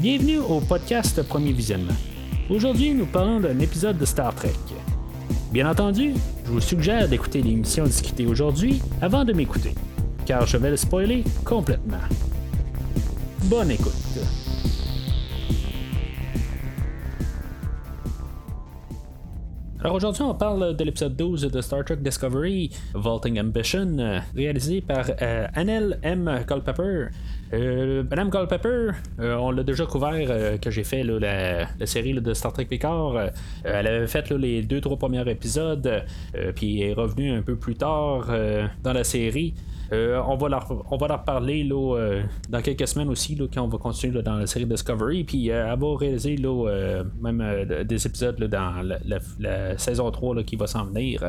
Bienvenue au podcast Premier Visionnement. Aujourd'hui, nous parlons d'un épisode de Star Trek. Bien entendu, je vous suggère d'écouter l'émission discutée aujourd'hui avant de m'écouter, car je vais le spoiler complètement. Bonne écoute. Alors aujourd'hui, on parle de l'épisode 12 de Star Trek Discovery, Vaulting Ambition, euh, réalisé par euh, Annelle M. Culpepper. Euh, Madame Culpepper, euh, on l'a déjà couvert euh, que j'ai fait la, série de Star Trek Picard. Euh, elle avait fait les deux trois premiers épisodes, puis est revenue un peu plus tard dans la série. On, va leur, parler dans quelques semaines aussi, quand on va continuer dans la série Discovery. Puis euh, elle va réaliser même des épisodes dans la, la- saison 3 là, qui va s'en venir.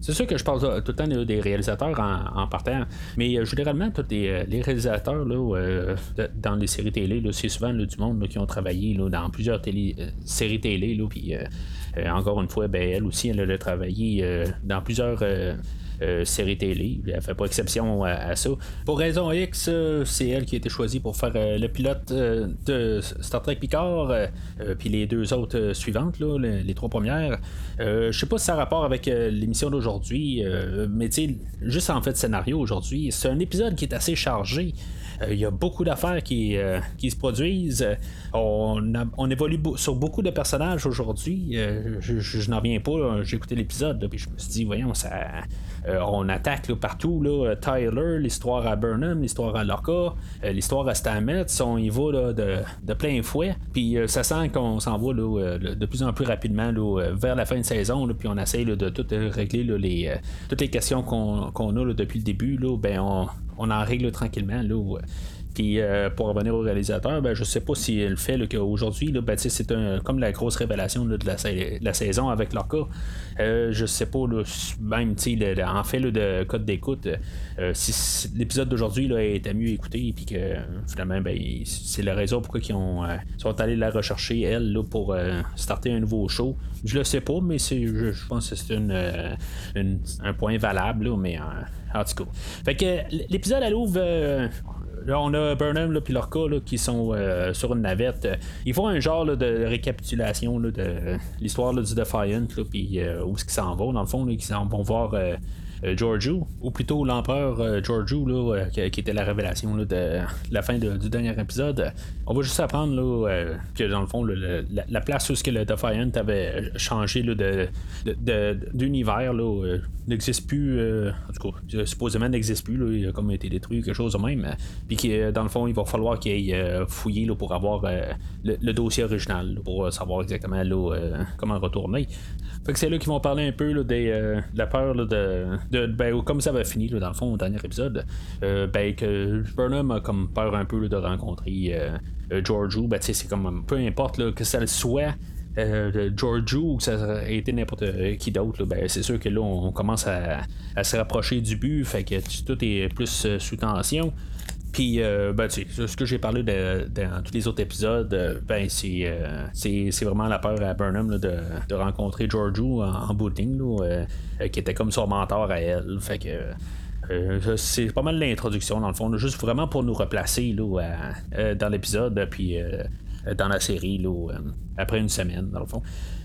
C'est sûr que je parle tout le temps des réalisateurs en, en partant, mais euh, généralement, tous les, euh, réalisateurs euh, dans les séries télé, c'est souvent du monde qui ont travaillé dans plusieurs séries télé. Encore une fois, ben, elle aussi, elle a travaillé euh, dans plusieurs. euh, euh, séries télé. Elle fait pas exception à, ça. Pour raison X, euh, c'est elle qui a été choisie pour faire euh, le pilote euh, de Star Trek Picard, euh, euh, puis les deux autres euh, suivantes, les, trois premières. Euh, je sais pas si ça a rapport avec euh, l'émission d'aujourd'hui, euh, mais tu juste en fait scénario aujourd'hui, c'est un épisode qui est assez chargé. Euh, Il y a beaucoup d'affaires qui, euh, qui se produisent. On, on évolue sur beaucoup de personnages aujourd'hui. Euh, je je- n'en reviens pas. J'ai écouté l'épisode, puis je me suis dit, voyons, ça, on attaque partout. Là, Tyler, l'histoire à Burnham, l'histoire à Lorca, euh, l'histoire à Stamets. On y va de, plein fouet. Puis euh, ça sent qu'on s'en va euh, de plus en plus rapidement euh, vers la fin de saison. puis on essaye de tout euh, régler euh, toutes les questions qu'on a depuis le début. Ben, on, en règle tranquillement. Puis euh, pour revenir au réalisateur, ben, je sais pas si le fait qu'aujourd'hui, ben, c'est comme la grosse révélation de la, sa- la saison avec leur cas. Euh, je sais pas, même en fait là, de code d'écoute, euh, si, l'épisode d'aujourd'hui était mieux écouté, puis que finalement, ben, c'est la raison pourquoi ils ont, euh, sont allés la rechercher, elle, pour starter un nouveau show. Je le sais pas, mais je, je pense que c'est une, un point valable, mais en tout cas. Fait que l'épisode, elle ouvre. Là, on a Burnham et Lorca là, qui sont euh, sur une navette. Euh, Ils font un genre de récapitulation là, de l'histoire du Defiant, puis euh, où est-ce qu'ils s'en vont, dans le fond, ils s'en vont voir Giorgio, ou plutôt l'empereur euh, Giorgio, là, euh, qui, était la révélation là, de la fin du dernier épisode. On va juste apprendre là, euh, que dans le fond, la, la place où ce que le Defiant avait changé là, de, de- d'univers euh, n'existe plus, euh, en tout cas, euh, supposément n'existe plus, il a comme été détruit, quelque chose de même. euh, Puis que euh, dans le fond, il va falloir qu'il aille euh, fouiller pour avoir euh, le, dossier original, pour euh, savoir exactement euh, comment retourner. Fait que c'est là qu'ils vont parler un peu là, des, euh, de la peur de, ben, comme ça va finir dans le fond au dernier épisode. euh, ben que Burnham a comme peur un peu de rencontrer euh, euh, Giorgio. Ben c'est comme peu importe que ça le soit. Euh, Giorgio ou que ça a été n'importe qui d'autre, ben, c'est sûr que là on commence à, à se rapprocher du but, fait que tout est plus euh, sous tension. Puis, euh, ben, tu sais, ce que j'ai parlé dans tous les autres épisodes, euh, ben, c'est, euh, c'est, vraiment la peur à Burnham de, de rencontrer Giorgio en, en là, euh, qui était comme son mentor à elle. Fait que. c'est pas mal l'introduction dans le fond, juste vraiment pour nous replacer là, dans l'épisode, puis dans la série là, après une semaine dans le fond.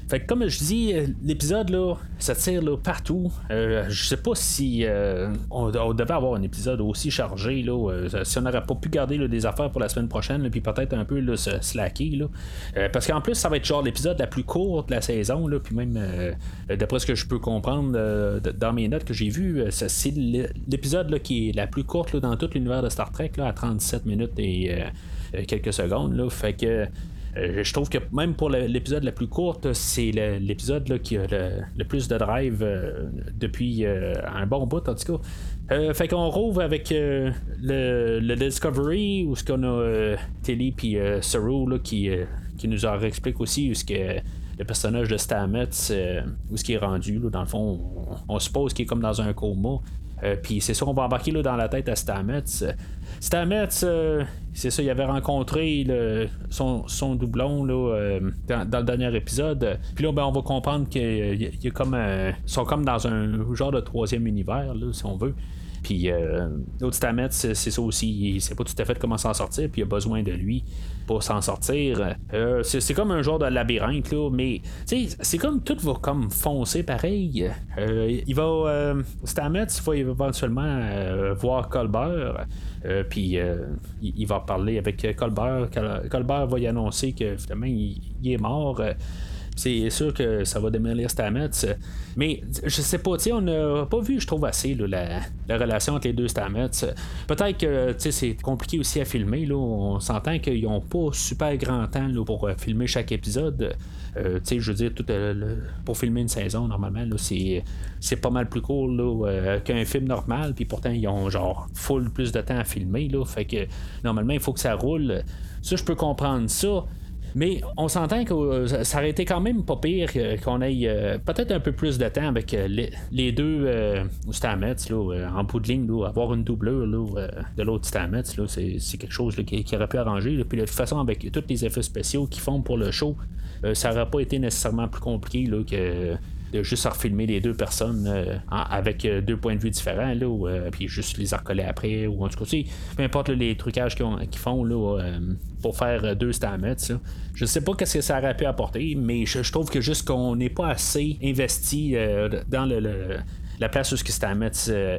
Fait que comme je dis, euh, l'épisode là, ça tire là, partout. Euh, je sais pas si euh, on, devait avoir un épisode aussi chargé là, euh, si on n'aurait pas pu garder là, des affaires pour la semaine prochaine, là, puis peut-être un peu là, se slacker là. Parce qu'en plus ça va être genre l'épisode la plus courte de la saison, là, puis même d'après ce que je peux comprendre dans mes notes que j'ai vues, c'est l'é- l'épisode qui est la plus courte là, dans tout l'univers de Star Trek là, à 37 minutes et quelques secondes. Là, fait que je trouve que même pour l'épisode la plus courte, c'est l'épisode qui a le, plus de drive euh, depuis euh, un bon bout en tout cas. Euh, fait qu'on rouvre avec euh, le, Discovery où ce qu'on a euh, Tilly puis euh, Saru là, qui, euh, qui nous en explique aussi où ce que le personnage de Stamets euh, où ce qui est rendu là, dans le fond on, on suppose qu'il est comme dans un coma Euh, Puis c'est ça qu'on va embarquer là, dans la tête à Stamets. Stamets, euh, c'est ça, il avait rencontré son, doublon là, euh, dans, le dernier épisode. Puis là, ben, on va comprendre qu'ils sont comme, dans un genre de troisième univers, si on veut. Puis l'autre Stamets, c'est ça aussi. Il sait pas tout à fait comment s'en sortir, puis il a besoin de lui pour s'en sortir. c'est comme un genre de labyrinthe, là, mais c'est comme tout va comme foncer pareil. il va. Stamets, il va éventuellement voir Colbert. puis il, va parler avec Colbert. Colbert va y annoncer que finalement il est mort c'est sûr que ça va démolir Stamets. Mais je sais pas, on n'a pas vu, je trouve, assez la, relation entre les deux Stamets. Peut-être que c'est compliqué aussi à filmer. Là. On s'entend qu'ils n'ont pas super grand temps pour euh, filmer chaque épisode. Euh, je veux dire, tout, euh, pour filmer une saison, normalement, c'est, pas mal plus court qu'un film normal. Puis pourtant, ils ont genre full plus de temps à filmer. Là, fait que normalement, il faut que ça roule. Ça, je peux comprendre ça. Mais on s'entend que euh, ça aurait été quand même pas pire qu'on ait euh, peut-être un peu plus de temps avec euh, les, deux Stamets en bout de ligne, avoir une doublure de l'autre Stamets, c'est quelque chose qui, aurait pu arranger. Puis de toute façon, avec tous les effets spéciaux qu'ils font pour le show, ça n'aurait pas été nécessairement plus compliqué que de juste refilmer les deux personnes euh, avec euh, deux points de vue différents, là, ou, euh, puis juste les recoller après, ou en tout cas, peu importe les trucages qu'ils, font là, pour faire deux Stamets. Je sais pas qu'est-ce que ça aurait pu apporter, mais je, trouve que juste qu'on n'est pas assez investi dans le, la place où Stamets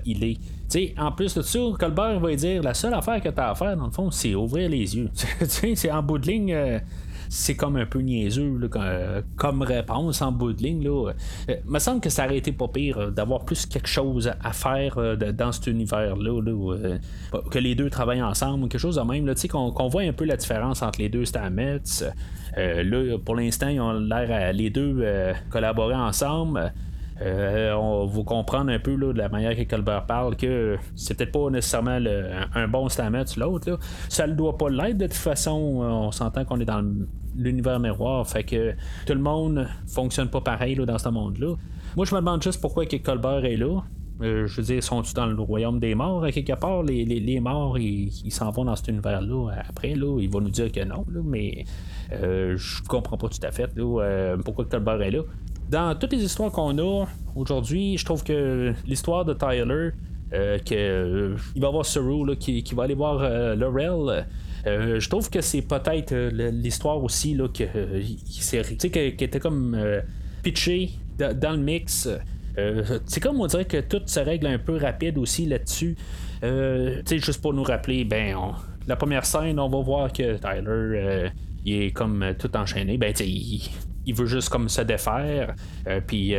il est. sais en plus de ça, Colbert va dire la seule affaire que tu as à faire, dans le fond, c'est ouvrir les yeux. c'est en bout de ligne c'est comme un peu niaiseux euh, comme réponse en bout de ligne. Là. Euh, me semble que ça aurait été pas pire euh, d'avoir plus quelque chose à faire dans cet univers-là. que les deux travaillent ensemble, quelque chose de même. qu'on, voit un peu la différence entre les deux Stamets. là, pour l'instant, ils ont l'air à les deux collaborer ensemble. On va comprendre un peu là, de la manière que Colbert parle que c'est peut-être pas nécessairement un, bon Stamets l'autre. Ça ne doit pas l'être de toute façon. On s'entend qu'on est dans l'univers miroir. Fait que tout le monde fonctionne pas pareil là, dans ce monde-là. Moi, je me demande juste pourquoi que Colbert est là. Euh, je veux dire, sont-ils dans le royaume des morts quelque part? Les, les, morts, ils, s'en vont dans cet univers-là. Après, là, ils vont nous dire que non, mais euh, je comprends pas tout à fait euh, pourquoi Colbert est là. Dans toutes les histoires qu'on a aujourd'hui, je trouve que l'histoire de Tyler, que, il va y avoir Saru qui, qui, va aller voir Laurel euh, je trouve que c'est peut-être euh, l'histoire aussi là, euh, qui, était comme pitché dans le mix. c'est comme on dirait que tout se règle un peu rapide aussi là-dessus. juste pour nous rappeler, ben la première scène, on va voir que Tyler il est comme tout enchaîné. Ben il, il veut juste comme se défaire. puis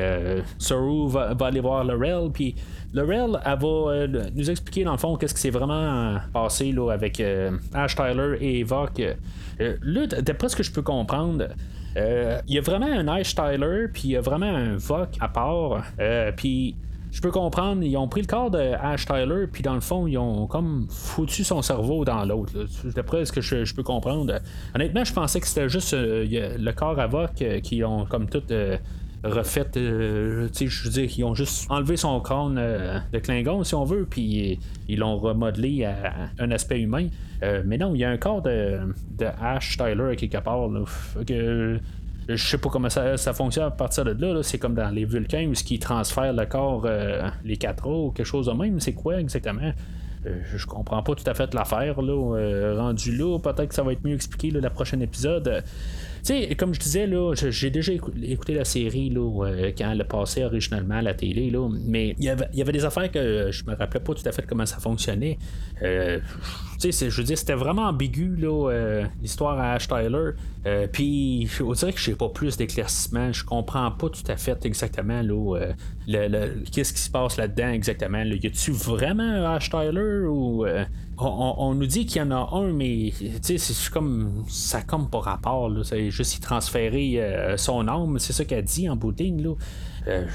Saru va, aller voir Laurel. Puis Laurel, elle va euh, nous expliquer dans le fond qu'est-ce qui s'est vraiment passé là, avec euh, Ash Tyler et Eva. Euh, là, d'après ce que je peux comprendre, il y a vraiment un Ash Tyler, puis il y a vraiment un Vok à part. puis je peux comprendre, ils ont pris le corps de Ash Tyler, puis dans le fond, ils ont comme foutu son cerveau dans l'autre. D'après ce que je, peux comprendre. Honnêtement, je pensais que c'était juste le corps à Vok qui ont comme tout refait. Euh, je veux dire, ils ont juste enlevé son crâne euh, de Klingon, si on veut, puis ils l'ont remodelé à, un aspect humain. Euh, mais non, il y a un corps de, Ash Tyler quelque part. que, je sais pas comment ça, fonctionne à partir de là. C'est comme dans les Vulcains où ils transfèrent le corps, les quatre ou quelque chose de même. C'est quoi exactement? je comprends pas tout à fait l'affaire là, rendu là. Peut-être que ça va être mieux expliqué le prochain épisode sais, comme je disais, là, j'ai déjà écouté la série là, euh, quand elle passé originalement à la télé, là, mais il y, avait, des affaires que je me rappelais pas tout à fait comment ça fonctionnait. Euh, je veux dire, c'était vraiment ambigu, là, euh, l'histoire à Ash Tyler. Puis, on dirait que je n'ai pas plus d'éclaircissement. Je comprends pas tout à fait exactement là, qu'est-ce qui se passe là-dedans exactement. Là. Y a-tu vraiment Ash Tyler ou on, nous dit qu'il y en a un, mais c'est comme ça comme pas rapport. C'est juste y transférer euh, son âme, c'est ça qu'elle dit en bouting. Là. Euh,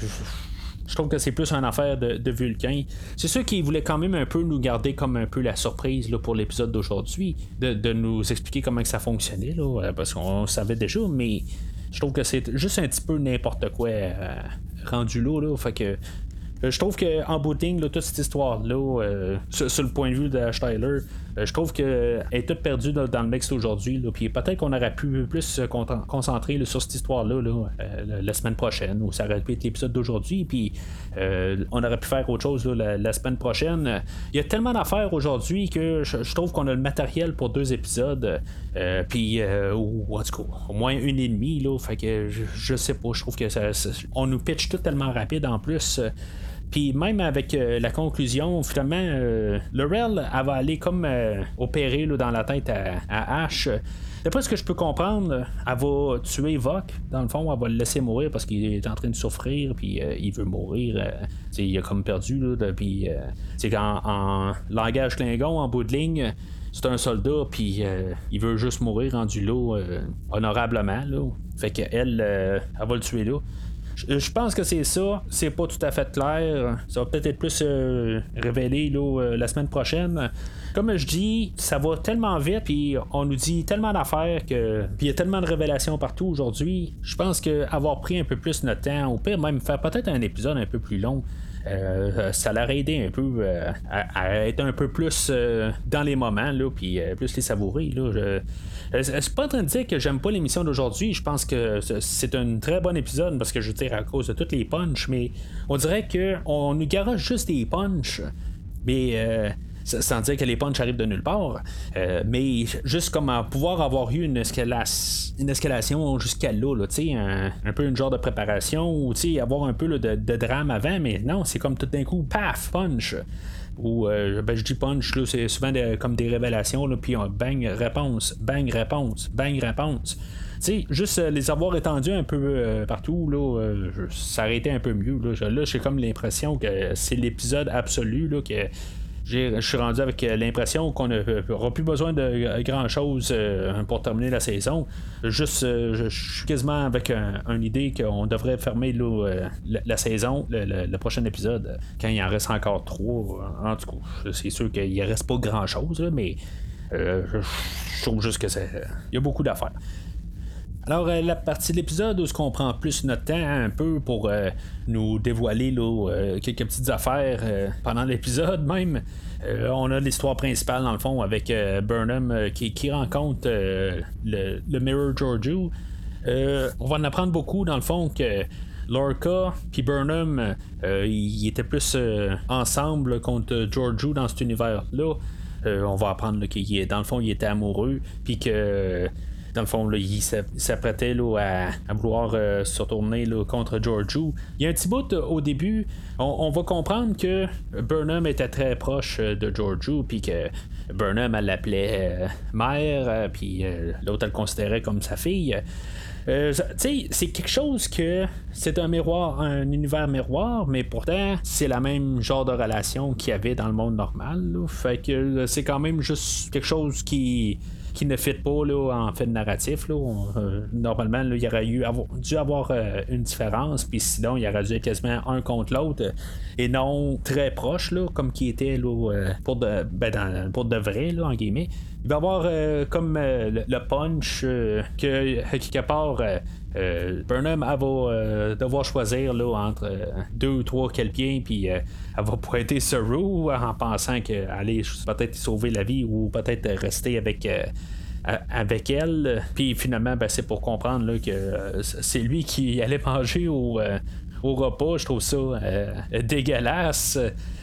je trouve que c'est plus une affaire de, Vulcain. C'est sûr qu'il voulait quand même un peu nous garder comme un peu la surprise là, pour l'épisode d'aujourd'hui, de, nous expliquer comment que ça fonctionnait, là, euh, parce qu'on savait déjà, mais je trouve que c'est juste un petit peu n'importe quoi rendu là, là. Fait que euh, je trouve qu'en booting, toute cette histoire-là, euh, sur, le point de vue de Tyler, je trouve qu'elle est toute perdue dans, le mix aujourd'hui. Puis peut-être qu'on aurait pu plus se concentrer sur cette histoire-là la semaine prochaine, ou ça aurait pu être l'épisode d'aujourd'hui. Puis on aurait pu faire autre chose la, semaine prochaine. Il y a tellement d'affaires aujourd'hui que je, trouve qu'on a le matériel pour deux épisodes. puis, ou, en tout cas, au moins une et demie. Là, fait que je, sais pas, je trouve que ça, on nous pitch tout tellement rapide en plus. Puis même avec euh, la conclusion, finalement, euh, Laurel, elle va aller comme euh, opérer dans la tête à, Ash. D'après ce que je peux comprendre, elle va tuer Vok. Dans le fond, elle va le laisser mourir parce qu'il est en train de souffrir, puis il veut mourir. il a comme perdu. puis c'est en, langage Klingon, en bout de ligne, c'est un soldat, puis il veut juste mourir rendu là honorablement. Là. Fait qu'elle, elle va le tuer là. Je pense que c'est ça. C'est pas tout à fait clair. Ça va peut-être être plus euh, révélé euh, la semaine prochaine. Comme je dis, ça va tellement vite, puis on nous dit tellement d'affaires que. Puis il y a tellement de révélations partout aujourd'hui. Je pense qu'avoir pris un peu plus notre temps, ou pire même faire peut-être un épisode un peu plus long. Euh, ça l'a aidé un peu à, être un peu plus dans les moments, là, puis plus les savourer. Là. Euh, c'est pas en train de dire que j'aime pas l'émission d'aujourd'hui. Je pense que c'est un très bon épisode parce que je tire à cause de toutes les punches, mais on dirait qu'on nous garoche juste des punches. Mais. Euh, sans dire que les punches arrivent de nulle part, euh, mais juste comme pouvoir avoir eu une, une escalation jusqu'à là, un, un, peu une genre de préparation, ou avoir un peu de, drame avant, mais non, c'est comme tout d'un coup, paf, punch ou euh, ben, je dis punch, c'est souvent comme des révélations, puis bang, réponse, bang, réponse, bang, réponse. sais, juste euh, les avoir étendus un peu euh, partout, là, été un peu mieux. Là, j'ai comme l'impression que c'est l'épisode absolu là, que je suis rendu avec euh, l'impression qu'on n'aura plus besoin de grand chose euh, pour terminer la saison. Juste, euh, je suis quasiment avec une idée qu'on devrait fermer la, saison, le, prochain épisode, quand il en reste encore trois. En tout cas, c'est sûr qu'il reste pas grand chose, mais je trouve juste que c'est. Il y a beaucoup d'affaires. Alors, la partie de l'épisode où on prend plus notre temps un peu pour nous dévoiler là, quelques petites affaires pendant l'épisode même. on a l'histoire principale dans le fond avec Burnham qui, rencontre le, Mirror Georgiou. on va en apprendre beaucoup dans le fond que Lorca puis Burnham ils étaient plus ensemble contre Georgiou dans cet univers-là. on va apprendre qu'il dans le fond il était amoureux puis que dans le fond, là, il s'apprêtait à, à, vouloir euh, se retourner contre Georgiou. Il y a un petit bout euh, au début, on, va comprendre que Burnham était très proche euh, de Georgiou, puis que Burnham, elle l'appelait mère, puis l'autre, elle le considérait comme sa fille. Euh, c'est quelque chose que c'est un miroir, un univers miroir, mais pourtant c'est la même genre de relation qu'il y avait dans le monde normal. Fait que c'est quand même juste quelque chose qui qui ne fit pas là, en fait narratif. Là. Euh, normalement, il y aurait eu, dû avoir euh, une différence, puis sinon, il aurait dû être quasiment un contre l'autre, et non très proche, comme qui était là, euh, pour, de, ben, pour de vrai, là, en guillemets. Il va y avoir comme le, punch que quelque part. Burnham va devoir choisir là, entre deux ou trois quelqu'un, puis elle va pointer Saru en pensant qu'elle allait peut-être sauver la vie ou peut-être rester avec avec elle. Puis finalement, ben, c'est pour comprendre que euh, c'est lui qui allait manger au, euh, au repas. Je trouve ça euh, dégueulasse.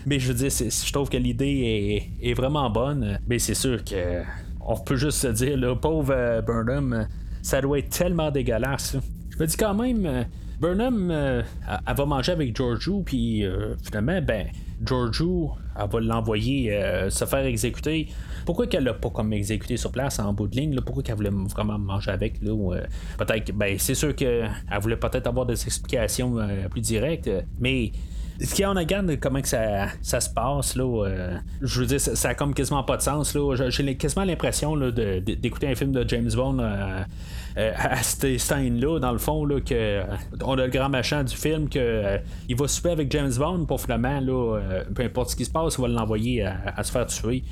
Mais je veux dire, je trouve que l'idée est, vraiment bonne. Mais c'est sûr que on peut juste se dire, le pauvre Burnham, ça doit être tellement dégueulasse. Je me dis quand même, Burnham, elle va manger avec Georgiou, puis finalement, ben, Georgiou, elle va l'envoyer se faire exécuter pourquoi qu'elle l'a pas comme exécuté sur place en bout de ligne? Pourquoi qu'elle voulait vraiment manger avec? Euh, peut-être ben, c'est sûr qu'elle voulait peut-être avoir des explications euh, plus directes, mais ce qu'il y a en regarde comment que ça, ça se passe, là, euh, je veux dire, ça, a comme quasiment pas de sens. Là. J'ai quasiment l'impression d'écouter un film de James Bond à cette scène-là, dans le fond, là, que on a le grand machin du film que il va souper avec James Bond pour finalement, là, peu importe ce qui se passe, il va l'envoyer à, se faire tuer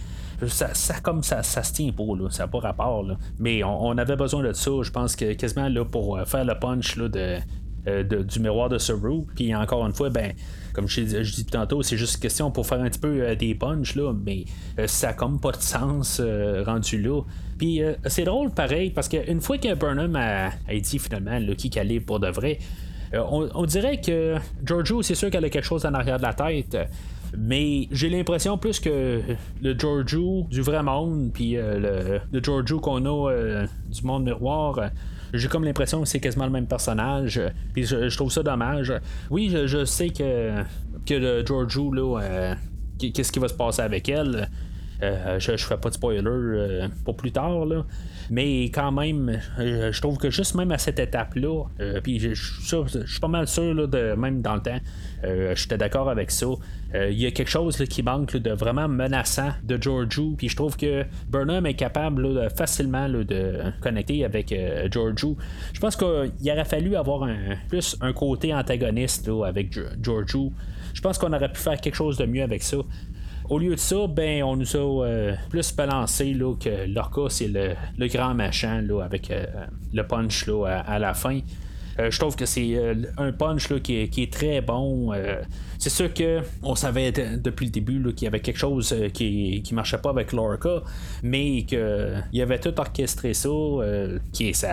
ça, comme ça, ça se tient pas, là, ça n'a pas rapport. Mais on, avait besoin de ça, je pense que quasiment là, pour euh, faire le punch là, de. du miroir de Saru. Puis encore une fois, ben comme je, je dis tantôt, c'est juste question pour faire un petit peu des punches, là, mais ça a comme pas de sens rendu là. Puis c'est drôle pareil, parce qu'une fois que Burnham a, dit finalement le qui calé pour de vrai, on, dirait que Giorgio, c'est sûr qu'elle a quelque chose en arrière de la tête. Mais j'ai l'impression plus que le Giorgio du vrai monde, puis le, le Giorgio qu'on a du monde miroir, j'ai comme l'impression que c'est quasiment le même personnage. Puis je, trouve ça dommage. Oui, je, sais que, le Giorgio, là, euh, qu'est-ce qui va se passer avec elle. Euh, je, je fais pas de spoiler euh, pour plus tard, là. mais quand même, je trouve que juste même à cette étape-là, puis je, suis pas mal sûr, de, même dans le temps, j'étais d'accord avec ça. Il y a quelque chose qui manque de vraiment menaçant de Giorgio, puis je trouve que Burnham est capable facilement de connecter avec Giorgio. Je pense qu'il aurait fallu avoir plus un côté antagoniste avec Giorgio. Je pense qu'on aurait pu faire quelque chose de mieux avec ça. Au lieu de ça, ben on nous a euh, plus balancé là, que Lorca c'est le, grand machin là, avec euh, le punch là, à, la fin. Euh, je trouve que c'est un punch là, qui, est, très bon. c'est sûr que on savait depuis le début qu'il y avait quelque chose qui, qui marchait pas avec Lorca, mais qu'il avait tout orchestré ça, qui est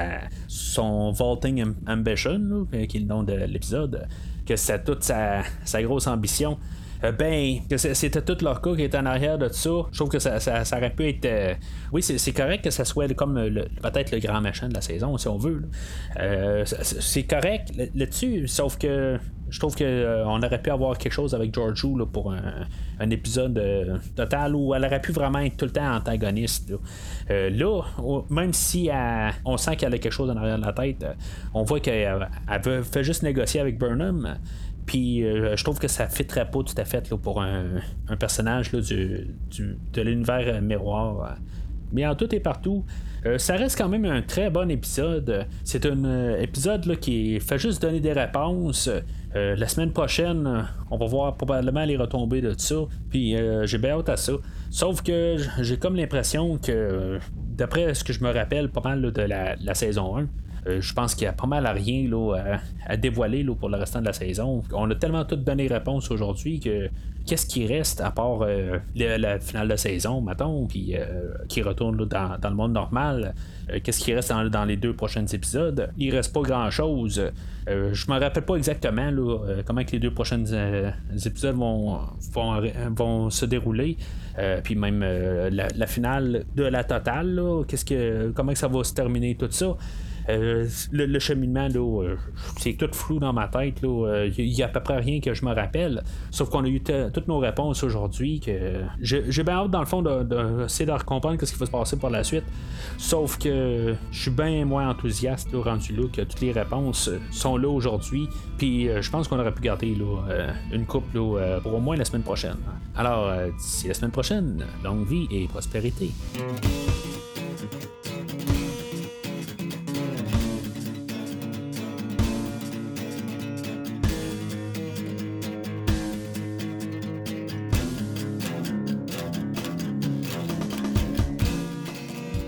son Vaulting Ambition, qui est le nom de l'épisode, que c'est toute sa, sa grosse ambition. Euh, ben, c'était tout leur cas qui était en arrière de ça. Je trouve que ça, ça, aurait pu être. Euh, oui, c'est correct que ça soit comme peut-être le grand machin de la saison, si on veut. Euh, c'est correct là-dessus, sauf que je trouve qu'on aurait pu avoir quelque chose avec Georgiou là, pour un, épisode total où elle aurait pu vraiment être tout le temps antagoniste. Là, même si on sent qu'elle a quelque chose en arrière de la tête, on voit qu'elle fait juste négocier avec Burnham. Puis euh, je trouve que ça fitterait pas tout à fait là, pour un, personnage là, du, de l'univers euh, miroir. Mais en tout et partout, euh, ça reste quand même un très bon épisode. C'est un épisode là, qui fait juste donner des réponses. la semaine prochaine, on va voir probablement les retombées de ça. Puis j'ai bien hâte à ça. Sauf que j'ai comme l'impression que, d'après ce que je me rappelle pas mal de la, la saison 1, euh, je pense qu'il y a pas mal à rien là, à, dévoiler là, pour le restant de la saison. On a tellement toutes donné réponse aujourd'hui que qu'est-ce qui reste à part euh, la, finale de saison, mettons, puis euh, qui retourne dans, le monde normal. qu'est-ce qui reste dans, les deux prochains épisodes? Il reste pas grand chose. je me rappelle pas exactement comment que les deux prochains épisodes vont, vont, se dérouler. puis même la, finale de la totale, qu'est-ce que, comment que ça va se terminer tout ça. Euh, le, cheminement, euh, c'est tout flou dans ma tête. Il euh, y a à peu près rien que je me rappelle. Sauf qu'on a eu toutes nos réponses aujourd'hui. que J'ai bien hâte, dans le fond, d'essayer de, de, comprendre ce qui va se passer par la suite. Sauf que je suis bien moins enthousiaste rendu là que toutes les réponses sont là aujourd'hui. Puis je pense qu'on aurait pu garder une coupe pour au moins la semaine prochaine. Alors, d'ici la semaine prochaine, longue vie et prospérité.